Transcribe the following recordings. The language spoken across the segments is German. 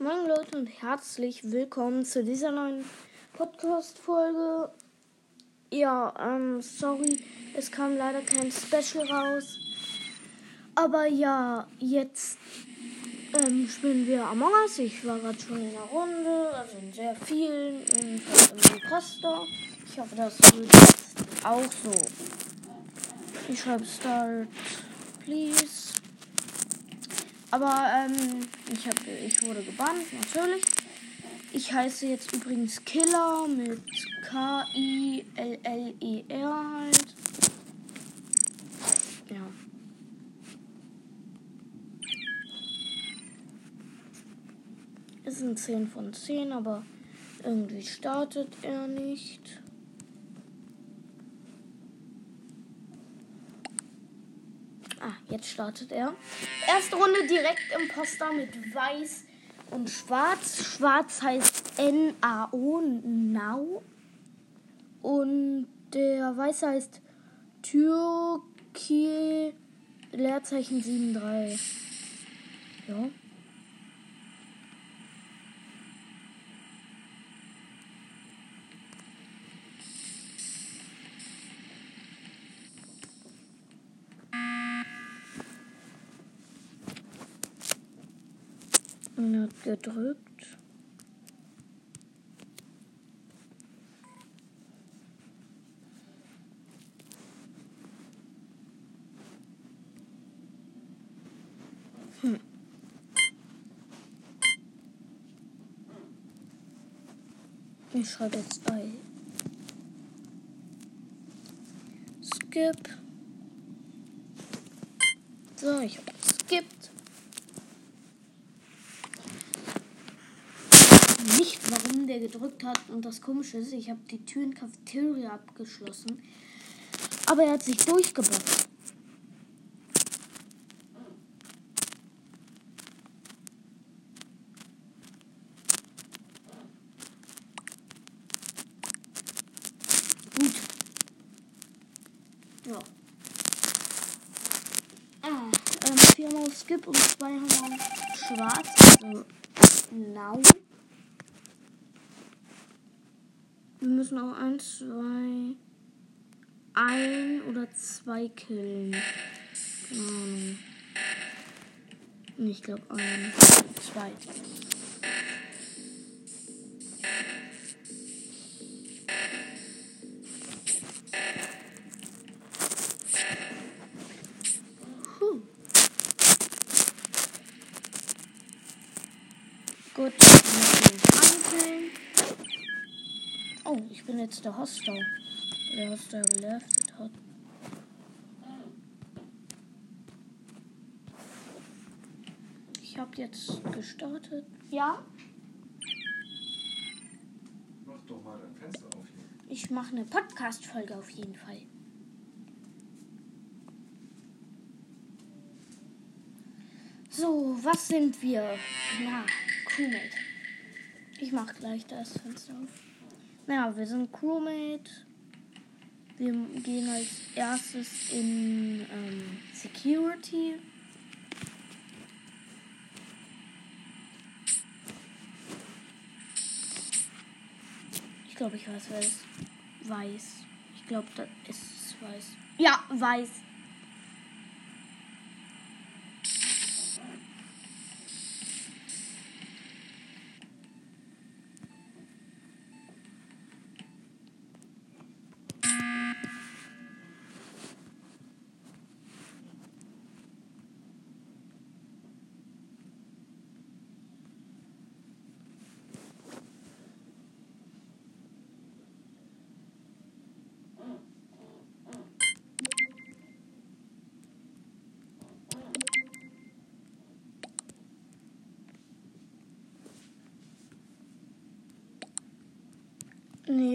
Moin Leute und herzlich willkommen zu dieser neuen Podcast-Folge. Ja, ähm, sorry, es kam leider kein Special raus. Aber ja, jetzt ähm, spielen wir Among Us. Ich war gerade schon in der Runde, also in sehr vielen und im Imposter. Ich hoffe, das wird jetzt auch so. Ich schreibe Start, please. Aber ähm, ich, hab, ich wurde gebannt, natürlich. Ich heiße jetzt übrigens Killer mit K-I-L-L-E-R halt. Ja. Es sind 10 von 10, aber irgendwie startet er nicht. Ah, jetzt startet er. Erste Runde direkt Imposter mit Weiß und Schwarz. Schwarz heißt N-A-O, Now. Und der Weiße heißt Türkei, Leerzeichen 73. Ja. Und hat gedrückt. Hm. Ich schreibe jetzt ein. Skip. So, ich habe skippt. Nicht, warum der gedrückt hat. Und das Komische ist, ich habe die Tür in Cafeteria abgeschlossen. Aber er hat sich durchgebockt. Gut. Ja. Ah, ähm, viermal Skip und zweimal auf Schwarz. Also Now. Wir müssen auch ein, zwei, ein oder zwei killen. Keine Ahnung. Ich glaube ein, zwei. Jetzt der Hoster. Der Hoster geleftet hat. Ich habe jetzt gestartet. Ja, Mach doch mal dein Fenster auf hier. ich mache eine Podcast-Folge auf jeden Fall. So, was sind wir? Na, Crewmate. Ich mache gleich das Fenster auf. Naja, wir sind Crewmate. Wir gehen als erstes in ähm, Security. Ich glaube, ich weiß, wer ist. Weiß. Ich glaube, das ist weiß. Ja, weiß.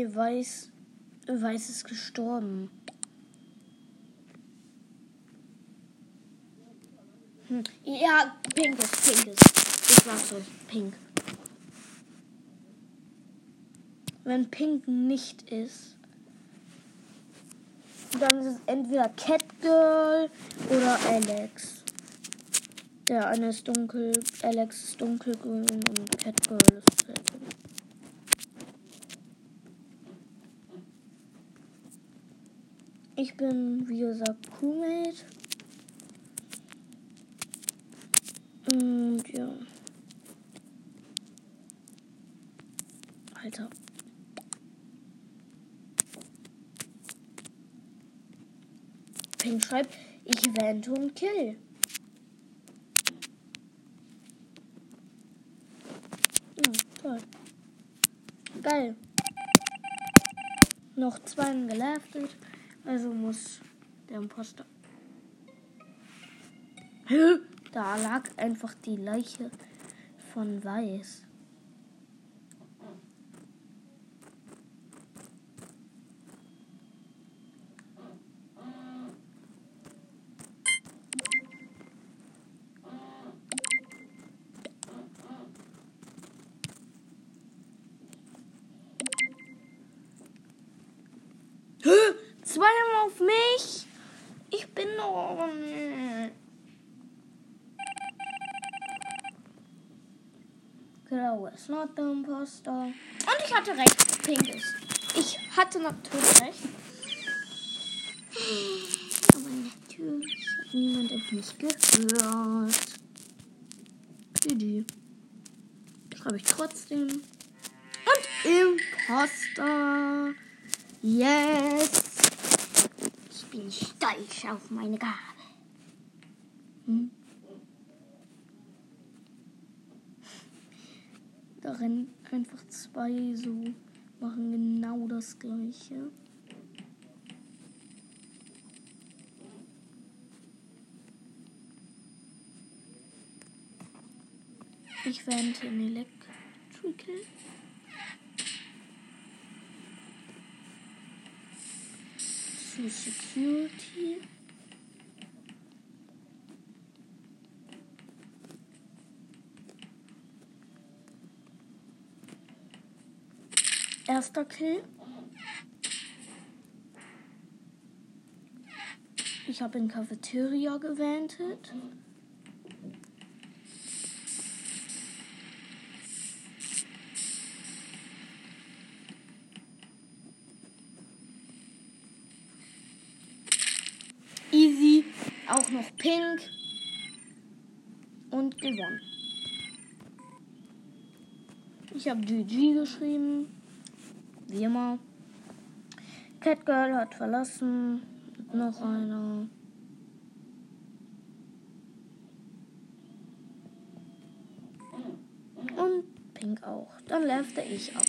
Nee, weiß. Weiß ist gestorben. Hm. Ja, pink ist, pink ist. Ich war so, pink. Wenn pink nicht ist, dann ist es entweder Catgirl oder Alex. Der eine ist dunkel, Alex ist dunkelgrün und Catgirl ist hellgrün. Ich bin, wie gesagt, Crewmate. Und ja. Alter. Pink schreibt, ich wende und kill. Ja, toll. Geil. Noch zwei gelaftet. Also muss der Imposter. Da lag einfach die Leiche von Weiß. Zweimal auf mich. Ich bin noch. Genau, ist not the imposter. Und ich hatte recht. Pink ist. Ich hatte natürlich recht. Aber natürlich hat niemand auf mich gehört. GG. Schreibe ich trotzdem. Und Imposter. Yes. Ich bin stolz auf meine Gabe. Hm? Da rennen einfach zwei so, machen genau das gleiche. Ich wende in Electrical. Zu Security. Erster Kill. Ich habe in Cafeteria gewendet. Auch noch pink. Und gewonnen. Ich habe GG geschrieben. Wie immer. Catgirl hat verlassen. Noch einer. Und Pink auch. Dann läufte ich ab.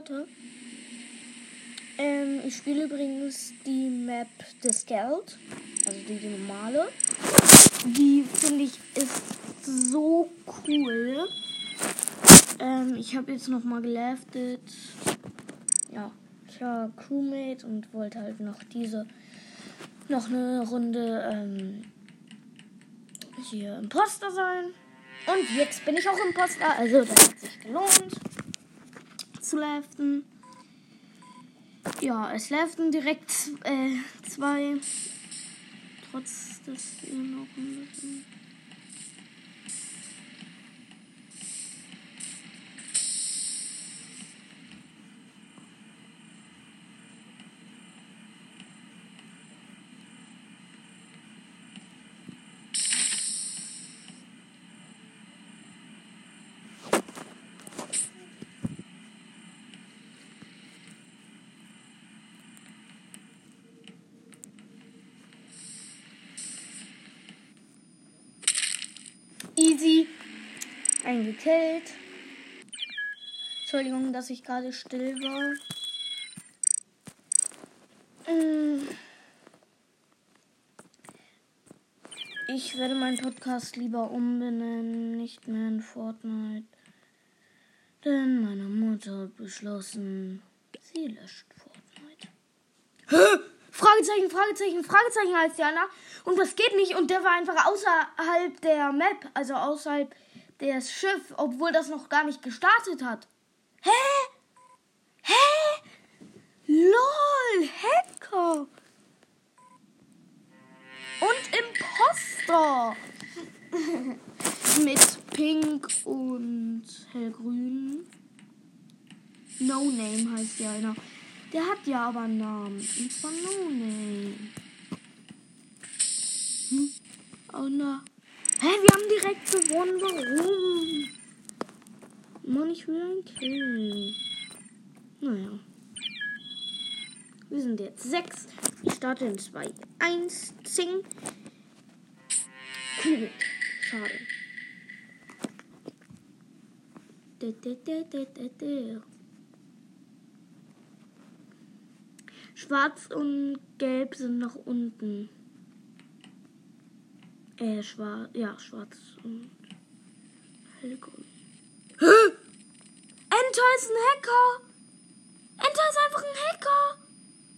Leute. Ähm, ich spiele übrigens die Map des Geld. Also die, die normale. Die finde ich ist so cool. Ähm, ich habe jetzt nochmal gelaftet. Ja, ich war Crewmate und wollte halt noch diese noch eine Runde ähm, hier Imposter sein. Und jetzt bin ich auch Imposter, also das hat sich gelohnt zu laften. Ja, es laften direkt äh, zwei. Trotz wir noch ein bisschen. Eingekillt. Entschuldigung, dass ich gerade still war. Mm. Ich werde meinen Podcast lieber umbenennen, nicht mehr in Fortnite. Denn meine Mutter hat beschlossen, sie löscht Fortnite. Hä? Fragezeichen, Fragezeichen, Fragezeichen heißt ja, ne? Und das geht nicht. Und der war einfach außerhalb der Map, also außerhalb des Schiff, obwohl das noch gar nicht gestartet hat. Hä? Hä? LOL, Hacker. Und Imposter. Mit Pink und Hellgrün. No Name heißt ja einer. Der hat ja aber einen Namen. Und zwar No Name. Hm? Oh na. Hä, wir haben direkt gewonnen. Warum? Mann, ich will ein Kill. Naja. Wir sind jetzt sechs. Ich starte in 2, 1, Zing. Cool. Schade. Da, da, da. Schwarz und Gelb sind nach unten. Äh, schwarz. Ja, schwarz und hellgrün. Hä? Enter ist ein Hacker! Enter ist einfach ein Hacker!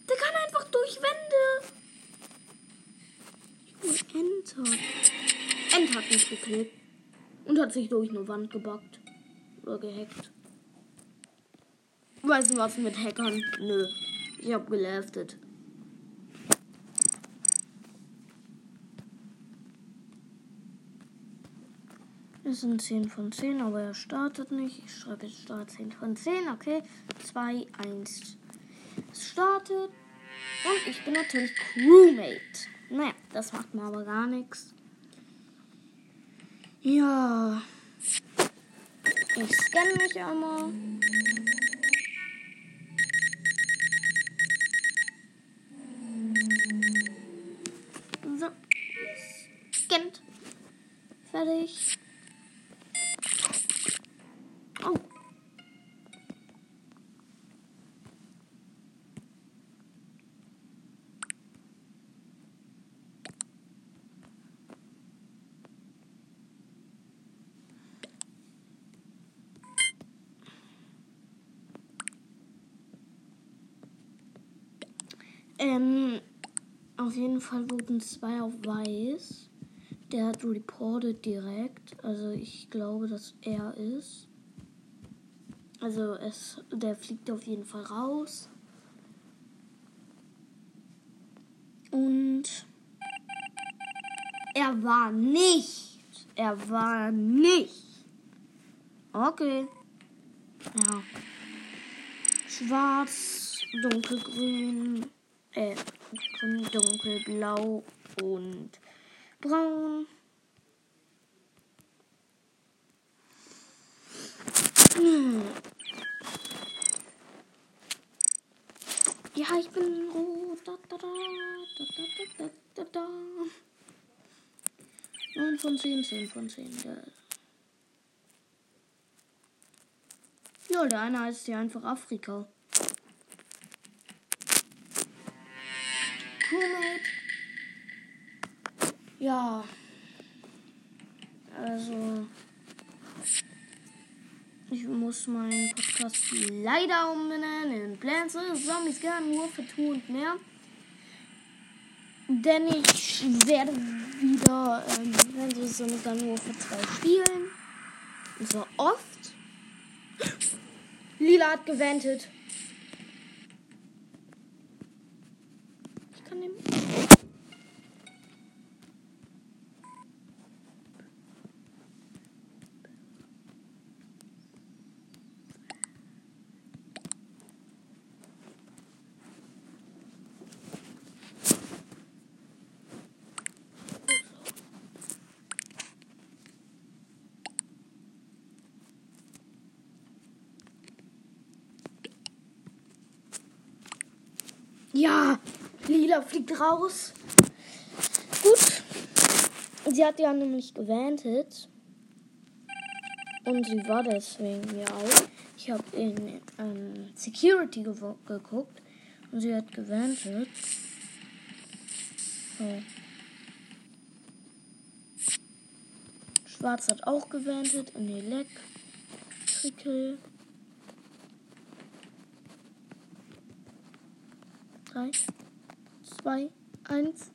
Der kann einfach durch Wände! Enter. Enter hat mich gekillt. Und hat sich durch eine Wand gebackt. Oder gehackt. Weißt du was mit Hackern? Nö. Ich hab geleftet. Es sind 10 von 10, aber er startet nicht. Ich schreibe jetzt Start 10 von 10. Okay. 2, 1. Es startet. Und ich bin natürlich Crewmate. Naja, das macht mir aber gar nichts. Ja. Ich scanne mich einmal. So. Scannt. Fertig. Ähm, auf jeden Fall wurden zwei auf weiß. Der hat reported direkt. Also ich glaube, dass er ist. Also es, der fliegt auf jeden Fall raus. Und er war nicht. Er war nicht. Okay. Ja. Schwarz, dunkelgrün, äh, grün, dunkelblau und braun. Hm. Ja, ich bin rot. Da, da, da, da, da, da, da, da. 9 von 10, 10 von 10. Ja. Ja, der eine heißt ja einfach Afrika. Ja. Also. Ich muss meinen Podcast leider umbenennen in Plants vs. Zombies Garden Warfare 2 und mehr. Denn ich werde wieder ähm, Plants vs. Zombies Garden Warfare 2 spielen. Zwar oft. Lila hat gewendet. Ich kann den. Ja, Lila fliegt raus. Gut. Sie hat ja nämlich gewantet. Und sie war deswegen ja auch. Ich habe in ähm, Security geguckt. Und sie hat gewantet. So. Schwarz hat auch gewantet in Electrical. Drei, 2, 1.